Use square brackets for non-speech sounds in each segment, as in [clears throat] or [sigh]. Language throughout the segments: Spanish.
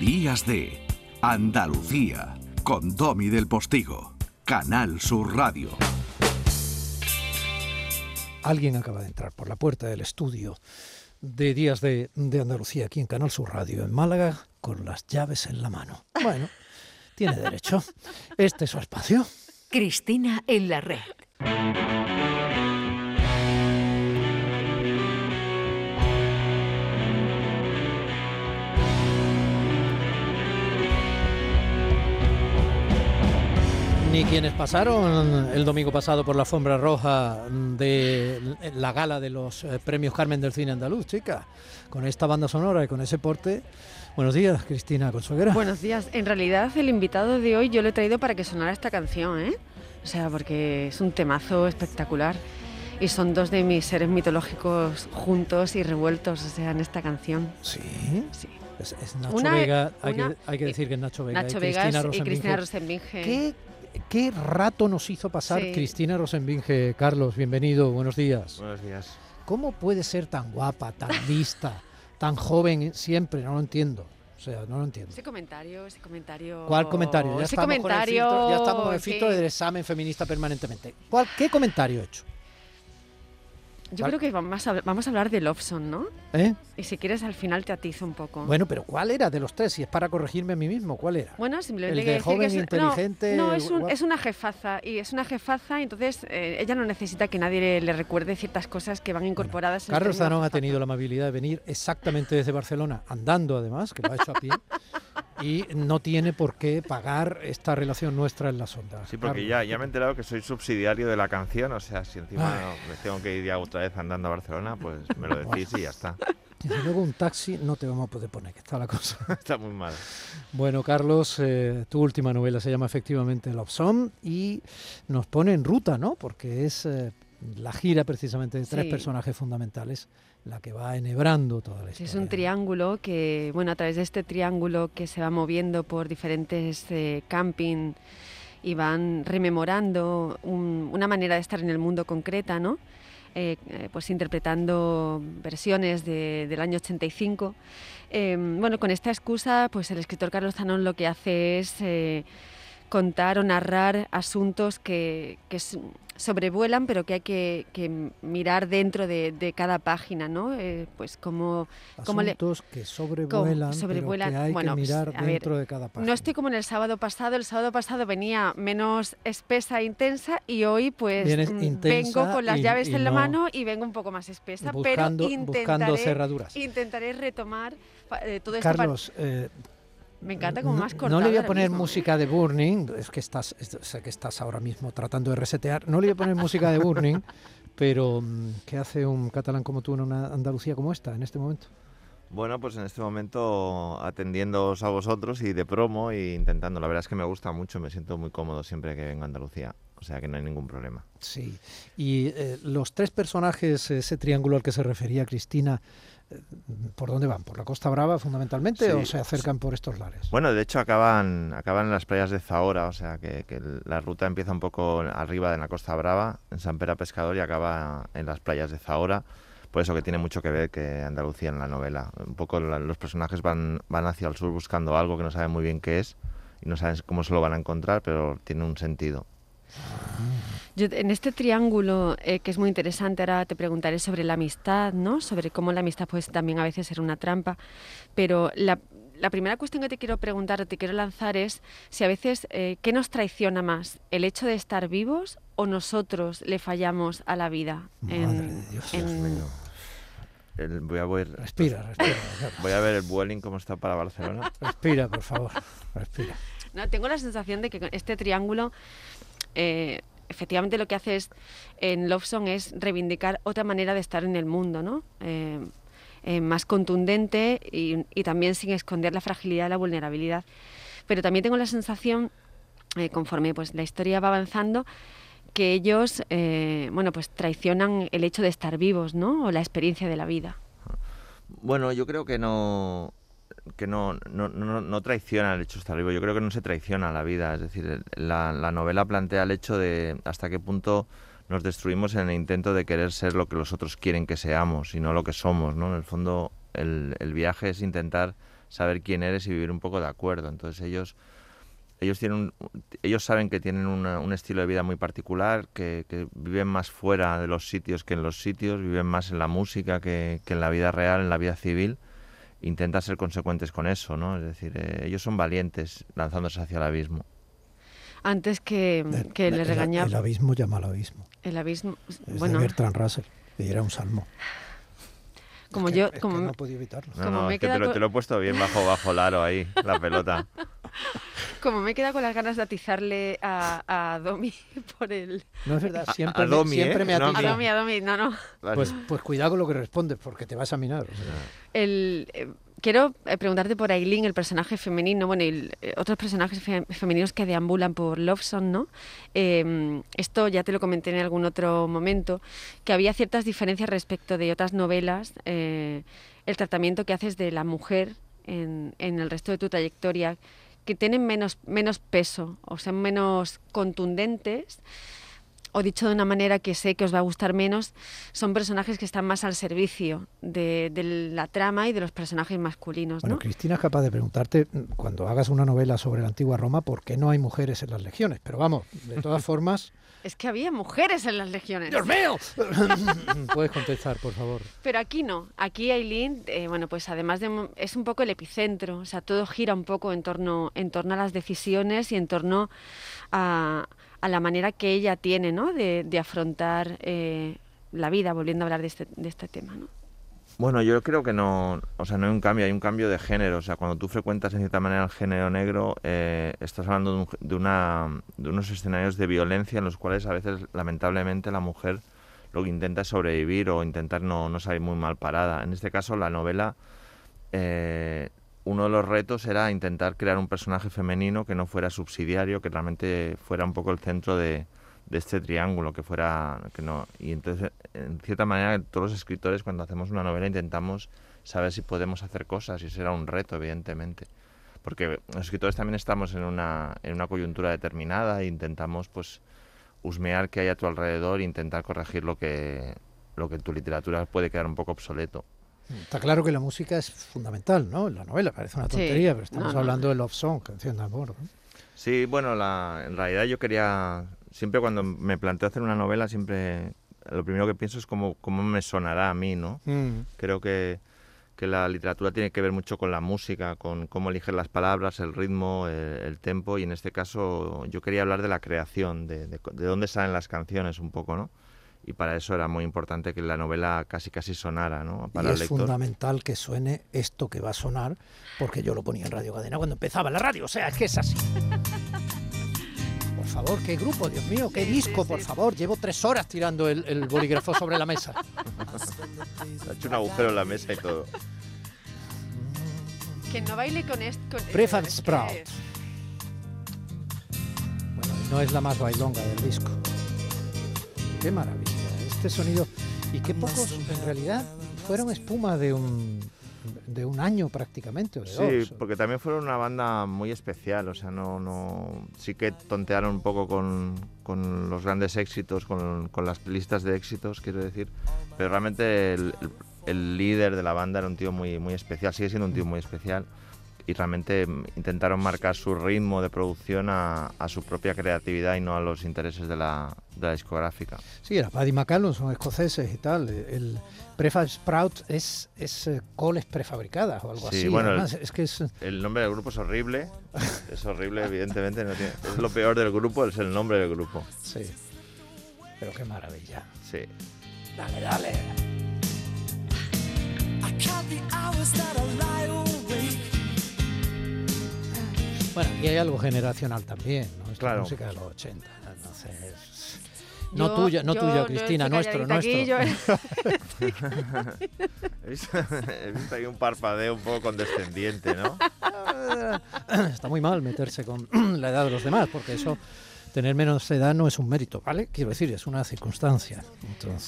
Días de Andalucía con Domi del Postigo, Canal Sur Radio. Alguien acaba de entrar por la puerta del estudio de Días de, de Andalucía aquí en Canal Sur Radio en Málaga con las llaves en la mano. Bueno, tiene derecho. Este es su espacio. Cristina en la red. Ni quienes pasaron el domingo pasado por la alfombra roja de la gala de los eh, premios Carmen del Cine Andaluz, chica, con esta banda sonora y con ese porte. Buenos días, Cristina Consueguera. Buenos días. En realidad, el invitado de hoy yo lo he traído para que sonara esta canción, ¿eh? O sea, porque es un temazo espectacular. Y son dos de mis seres mitológicos juntos y revueltos, o sea, en esta canción. Sí. Sí. Es, es Nacho Una- Vega, hay, una- que, hay que decir que es Nacho Vega Nacho y Vegas Cristina y Rosenbinge. Cristina Rosenbinge. ¿Qué, qué rato nos hizo pasar Sí. Cristina Rosenbinge? Carlos, bienvenido, buenos días. Buenos días. ¿Cómo puede ser tan guapa, tan [laughs] lista, tan joven siempre? No lo entiendo. O sea, no lo entiendo. Ese comentario, ese comentario. ¿Cuál comentario? Ya ese estamos comentario. con el filtro, ya estamos con el sí. filtro del examen feminista permanentemente. ¿Cuál, ¿Qué comentario he hecho? Yo creo que vamos a, vamos a hablar de Lobson, ¿no? ¿Eh? Y si quieres, al final te atizo un poco. Bueno, pero ¿cuál era de los tres? Si es para corregirme a mí mismo, ¿cuál era? Bueno, simplemente El que de joven, que es, inteligente, No, no, es, un- es una jefaza y es una jefaza y entonces eh, ella no necesita que nadie le, le recuerde ciertas cosas que van incorporadas. en el Carlos Zanón ha tenido la amabilidad de venir exactamente desde Barcelona, andando además, que lo ha hecho a pie, [laughs] y no tiene por qué pagar esta relación nuestra en las ondas. Sí, porque Carlos, ya, ya me he enterado que soy subsidiario de la canción, o sea, si encima no- me tengo que ir ya otra vez andando a Barcelona, pues me lo decís y ya está. Desde luego un taxi no te vamos a poder poner, que está la cosa. [laughs] Está muy mal. Bueno, Carlos, eh, tu última novela se llama efectivamente Love Song y nos pone en ruta, ¿no? Porque es eh, la gira precisamente de tres Sí. personajes fundamentales la que va enhebrando toda la historia. es un triángulo que, bueno, a través de este triángulo que se va moviendo por diferentes eh, camping y van rememorando un- una manera de estar en el mundo concreta, ¿no? Eh, eh, pues interpretando versiones de- del año 85. Eh, bueno, con esta excusa, pues el escritor Carlos Zanón lo que hace es contar o narrar asuntos que, que sobrevuelan, pero que hay que, que mirar dentro de, de cada página, ¿no? Eh, pues como como le- Asuntos que sobrevuelan, sobrevuelan, pero que hay bueno, que pues, mirar ver, dentro de cada página. No estoy como en el sábado pasado. El sábado pasado venía menos espesa e intensa y hoy pues mm, vengo con las y- llaves y en la no- mano y vengo un poco más espesa, buscando, pero buscando intentaré, cerraduras. intentaré retomar eh, todo esto. Carlos, eh, Me encanta como no, más no cortado le voy a poner mismo, música de Burning, es que estás, es- sé que estás ahora mismo tratando de resetear, no le voy a poner música de Burning, [laughs] pero mm, ¿qué hace un catalán como tú en una Andalucía como esta en este momento? Bueno, pues en este momento atendiéndoos a vosotros y de promo e intentando. La verdad es que me gusta mucho, me siento muy cómodo siempre que vengo a Andalucía, o sea que no hay ningún problema. Sí, y eh, los tres personajes, ese triángulo al que se refería Cristina, ¿por dónde van? ¿Por la Costa Brava fundamentalmente Sí, o se acercan por estos lares? Bueno, de hecho acaban, acaban en las playas de Zahora, o sea que, que la ruta empieza un poco arriba en la Costa Brava, en San Pera Pescador y acaba en las playas de Zahora. Por eso que tiene mucho que ver que Andalucía en la novela. Un poco la- los personajes van, van hacia el sur buscando algo que no saben muy bien qué es y no saben cómo se lo van a encontrar, pero tiene un sentido. Yo, en este triángulo, eh, que es muy interesante, ahora te preguntaré sobre la amistad, ¿no? Sobre cómo la amistad puede también a veces ser una trampa. Pero la, la primera cuestión que te quiero preguntar o te quiero lanzar es si a veces, eh, ¿qué nos traiciona más? ¿El hecho de estar vivos o nosotros le fallamos a la vida? Madre de Dios. en- Dios mío. El- voy, a ver, Respira, respira, voy a ver el Vueling cómo está para Barcelona. respira, por favor, respira. No, tengo la sensación de que este triángulo, eh, efectivamente lo que hace es, en Love Song es reivindicar otra manera de estar en el mundo, ¿no? Eh, eh, más contundente y, también sin esconder la fragilidad y la vulnerabilidad. Pero también tengo la sensación, conforme pues, la historia va avanzando, que ellos, bueno, pues traicionan el hecho de estar vivos, ¿no? O la experiencia de la vida. Bueno, yo creo que no que no, no, no, no traiciona el hecho vivo. Yo creo que no se traiciona la vida. Es decir, la, la novela plantea el hecho de hasta qué punto nos destruimos en el intento de querer ser lo que los otros quieren que seamos y no lo que somos. ¿no? En el fondo, el, el viaje es intentar saber quién eres y vivir un poco de acuerdo. Entonces ellos ellos tienen ellos saben que tienen un estilo de vida muy particular, que, viven más fuera de los sitios que en los sitios, viven más en la música que, en la vida real, en la vida civil. Intentan ser consecuentes con eso, ¿no? Es decir, eh, ellos son valientes lanzándose hacia el abismo. Antes que, que le regañaba... El, abismo llama al abismo. El abismo... Es bueno. de Bertrand Russell, que era un salmo. Como yo... como, no podía evitarlo. No, no, te, lo, te, lo, he puesto bien bajo, bajo el aro ahí, la pelota. [laughs] Como me he quedado con las ganas de atizarle a, Domi [laughs] por el... No es verdad, siempre, me, siempre ¿eh? me atiza. A Domi, a Domi, no, no. Pues, pues cuidado con lo que respondes, porque te vas a minar. El... Eh, quiero eh, preguntarte por Aileen, el personaje femenino, bueno, y otros personajes femeninos que deambulan por Loveson, ¿no? Em, esto ya te lo comenté en algún otro momento, que había ciertas diferencias respecto de otras novelas, el tratamiento que haces de la mujer en, en, el resto de tu trayectoria, que tienen menos, menos peso o sean menos contundentes, o dicho de una manera que sé que os va a gustar menos, son personajes que están más al servicio de, la trama y de los personajes masculinos. Bueno, Cristina es capaz de preguntarte, cuando hagas una novela sobre la antigua Roma, ¿por qué no hay mujeres en las legiones? Pero vamos, de todas [laughs] formas... Es que había mujeres en las legiones. ¡Dios mío! [laughs] [laughs] Puedes contestar, por favor. Pero aquí no. Aquí Aileen, eh, bueno, pues además de... es un poco el epicentro. O sea, todo gira un poco en torno, en torno a las decisiones y en torno a, a la manera que ella tiene, ¿no? De, de afrontar eh, la vida, volviendo a hablar de este, de este tema, ¿no? Bueno, yo creo que no, o sea, no hay un cambio, hay un cambio de género. O sea, cuando tú frecuentas en cierta manera el género negro, eh, estás hablando de, una, de unos escenarios de violencia en los cuales a veces, lamentablemente, la mujer lo que intenta es sobrevivir o intentar no, no salir muy mal parada. En este caso, la novela, eh, uno de los retos era intentar crear un personaje femenino que no fuera subsidiario, que realmente fuera un poco el centro de, este triángulo que fuera que no y entonces en cierta manera todos los escritores cuando hacemos una novela intentamos saber si podemos hacer cosas y ese era un reto evidentemente. Porque los escritores también estamos en una en una coyuntura determinada e intentamos pues husmear qué hay a tu alrededor e intentar corregir lo que lo que en tu literatura puede quedar un poco obsoleto Está claro que la música es fundamental, ¿no? En la novela parece una tontería, pero estamos hablando de Love Song, canción de amor. Sí, bueno, la, en realidad yo quería siempre cuando me planteo hacer una novela, siempre lo primero que pienso es cómo, cómo me sonará a mí, ¿no? Mm. Creo que, que, la literatura tiene que ver mucho con la música, con cómo eligen las palabras, el ritmo, el, tempo, y en este caso yo quería hablar de la creación, de, de, dónde salen las canciones un poco, ¿no? Y para eso era muy importante que la novela casi casi sonara ¿no? para y es fundamental que suene esto que va a sonar porque yo lo ponía en Radio Cadena cuando empezaba la radio, o sea, es que es así. [laughs] Por favor, qué grupo, Dios mío, qué disco, por favor. Llevo tres horas tirando el, bolígrafo sobre la mesa. [laughs] ha hecho un agujero en la mesa y todo. Que no baile con esto. Con Prefab Sprout. Bueno, no es la más bailonga del disco. Qué maravilla. Este sonido. Y qué pocos, en realidad, fueron espuma de un de un año prácticamente. sí, porque también fueron una banda muy especial, o sea, no, no sí que tontearon un poco con, con los grandes éxitos, con, con, las listas de éxitos, quiero decir, pero realmente el, el, líder de la banda era un tío muy, muy especial, sigue siendo un tío muy especial y realmente intentaron marcar su ritmo de producción a, a, su propia creatividad y no a los intereses de la, de la discográfica. Sí, era Paddy McCallum, son escoceses y tal. El Prefab Sprout es, es eh, coles prefabricadas o algo así. Bueno, el, es que es... el nombre del grupo es horrible. es horrible, evidentemente. No tiene, es lo peor del grupo, es el nombre del grupo. Sí. Pero qué maravilla. Sí. Dale, dale. Bueno, y hay algo generacional también, ¿no? Es claro. la música de los 80. Entonces, no tuya, no tuya, Cristina, nuestro, nuestro. [laughs] he, visto, ahí un parpadeo un poco condescendiente, ¿no? [laughs] Está muy mal meterse con [clears throat] la edad de los demás, porque eso tener menos edad no es un mérito, ¿vale? Quiero decir, es una circunstancia.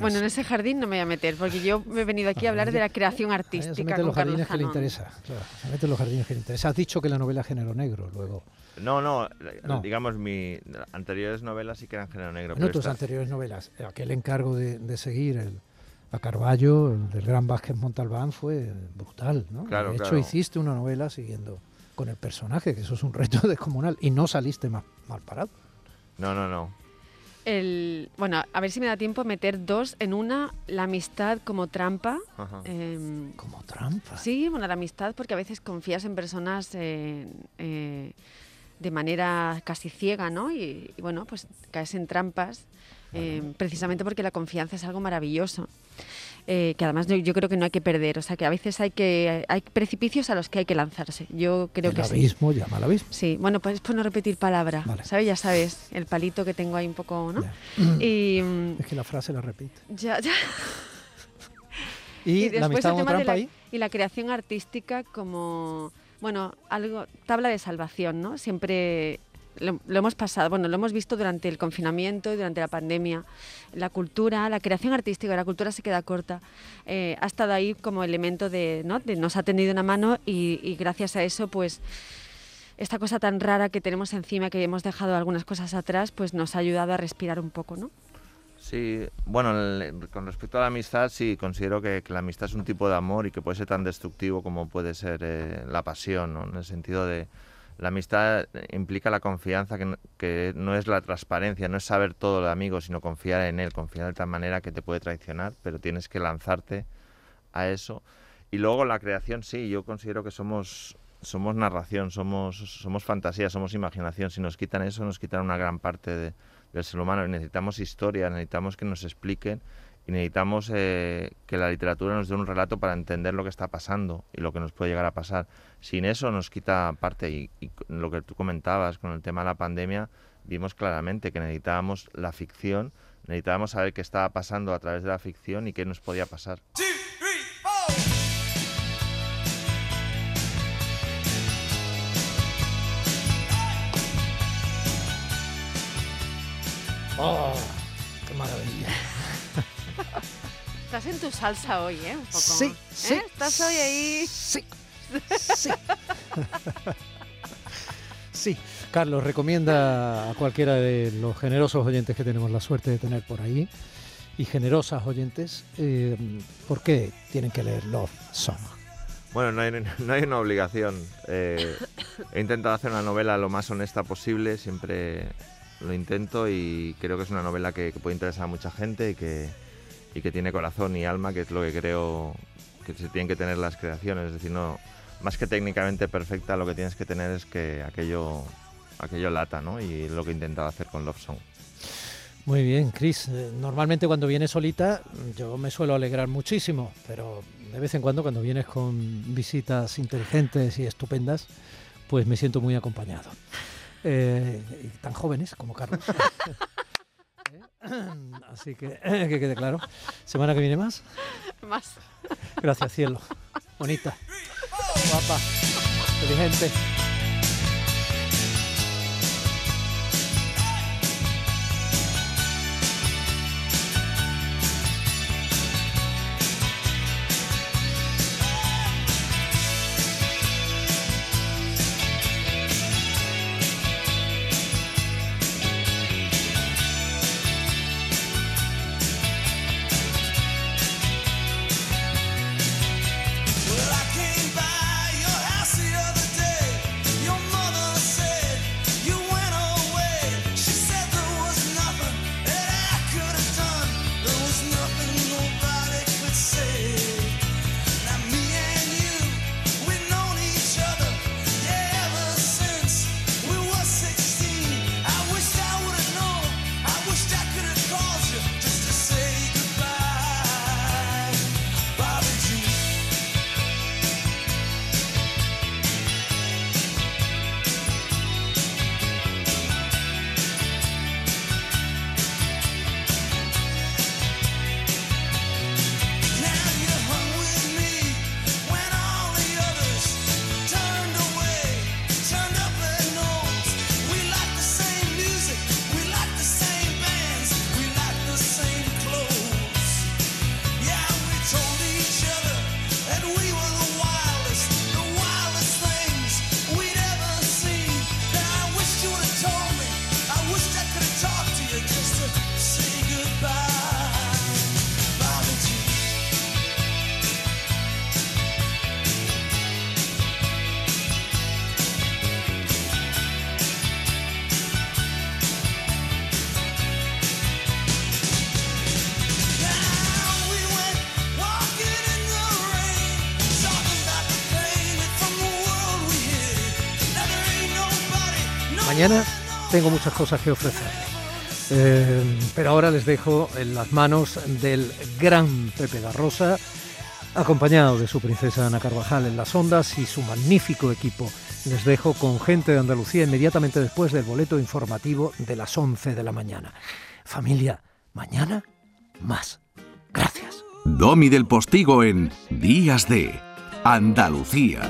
Bueno, en ese jardín no me voy a meter, porque yo me he venido aquí a hablar de la creación artística. Se mete los jardines que le interesa, claro, se mete los jardines que le interesa. Has dicho que la novela género negro, luego... No, no, digamos, mis anteriores novelas sí que eran género negro. No, tus anteriores novelas, aquel encargo de, seguir el, a Carballo, el del Gran Vázquez Montalbán, fue brutal, ¿no? Claro, de hecho, claro. hiciste una novela siguiendo con el personaje, que eso es un reto [laughs] descomunal, y no saliste más mal parado. No, no, no. El, bueno, a ver si me da tiempo meter dos en una, la amistad como trampa. Em, Como trampa. Sí, bueno, la amistad, porque a veces confías en personas eh, eh, de manera casi ciega, ¿no? Y, y, bueno, pues caes en trampas, eh, precisamente porque la confianza es algo maravilloso. Eh, que además yo, yo creo que no hay que perder, o sea que a veces hay que hay precipicios a los que hay que lanzarse. Yo creo el que sí. abismo llama al abismo. Sí, bueno, pues por no repetir palabra, Vale. ¿sabes? Ya sabes, el palito que tengo ahí un poco, ¿no? Y Es que la frase la repite. ya, ya. Y, la después amistad el tema de la- ahí. y la creación artística como, bueno, algo, tabla de salvación, ¿no? Siempre lo, lo hemos pasado, bueno, lo hemos visto durante el confinamiento y durante la pandemia. La cultura, la creación artística, la cultura se queda corta. Eh, ha estado ahí como elemento de, ¿no? De nos ha tendido una mano y, y gracias a eso, pues esta cosa tan rara que tenemos encima, que hemos dejado algunas cosas atrás, pues nos ha ayudado a respirar un poco, ¿no? Sí, bueno, el- con respecto a la amistad, sí, considero que, que la amistad es un tipo de amor y que puede ser tan destructivo como puede ser eh, la pasión, ¿no? En el sentido de la amistad implica la confianza, que no, es la transparencia, no es saber todo del amigo, sino confiar en él, confiar de tal manera que te puede traicionar, pero tienes que lanzarte a eso. Y luego la creación, sí, yo considero que somos somos narración, somos somos fantasía, somos imaginación. Si nos quitan eso, nos quitan una gran parte de- del ser humano. Necesitamos historia, necesitamos que nos expliquen y necesitamos eh, que la literatura nos dé un relato para entender lo que está pasando y lo que nos puede llegar a pasar. Sin eso nos quita parte y, y lo que tú comentabas con el tema de la pandemia, vimos claramente que necesitábamos la ficción, necesitábamos saber qué estaba pasando a través de la ficción y qué nos podía pasar. ¡Oh! ¡Qué maravilla! Estás en tu salsa hoy, ¿eh? Un poco. Sí, sí. ¿Eh? Estás hoy ahí. Sí, sí. Sí, Carlos, recomienda a cualquiera de los generosos oyentes que tenemos la suerte de tener por ahí y generosas oyentes, eh, ¿por qué tienen que leer Love Song? Bueno, no hay, no hay una obligación. Eh, he intentado hacer una novela lo más honesta posible, siempre lo intento y creo que es una novela que, que puede interesar a mucha gente y que, y que tiene corazón y alma, que es lo que creo que se tienen que tener las creaciones. Es decir, no, más que técnicamente perfecta, lo que tienes que tener es que aquello, aquello lata, ¿no? Y es lo que he intentado hacer con Love Song. Muy bien, Chris. eh, Normalmente cuando vienes solita yo me suelo alegrar muchísimo, pero de vez en cuando cuando vienes con visitas inteligentes y estupendas, pues me siento muy acompañado. Eh, y tan jóvenes como Carlos. [laughs] ¿Eh? [clears throat] Así que [clears throat] que quede claro. Semana que viene más. Más. Gracias, cielo. Bonita. Guapa. Inteligente. Mañana tengo muchas cosas que ofrecerles. Eh, pero ahora les dejo en las manos del gran Pepe da Rosa, acompañado de su princesa Ana Carvajal en las ondas y su magnífico equipo. Les dejo con gente de Andalucía inmediatamente después del boleto informativo de las 11 de la mañana. Familia, mañana más. Gracias. Domi del Postigo en Días de Andalucía.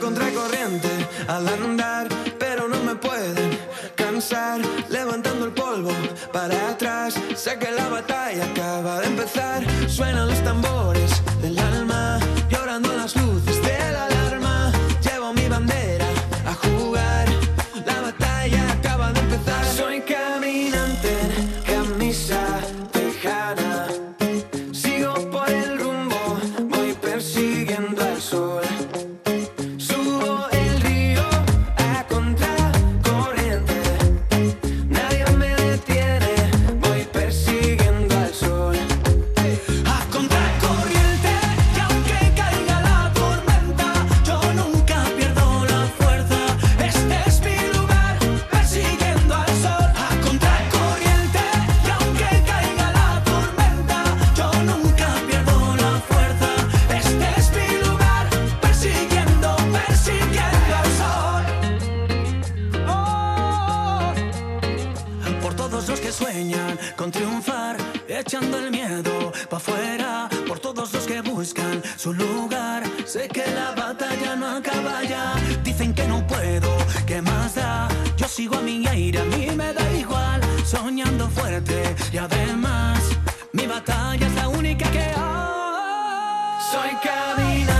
Voy contra corriente al andar, pero no me pueden cansar. Levantando el polvo para atrás, sé que la batalla acaba de empezar. Suenan los tambores con triunfar, echando el miedo pa' afuera. Por todos los que buscan su lugar, sé que la batalla no acaba ya. Dicen que no puedo, ¿qué más da? Yo sigo a mi aire, a mí me da igual. Soñando fuerte y además, mi batalla es la única que hay. Soy caminante,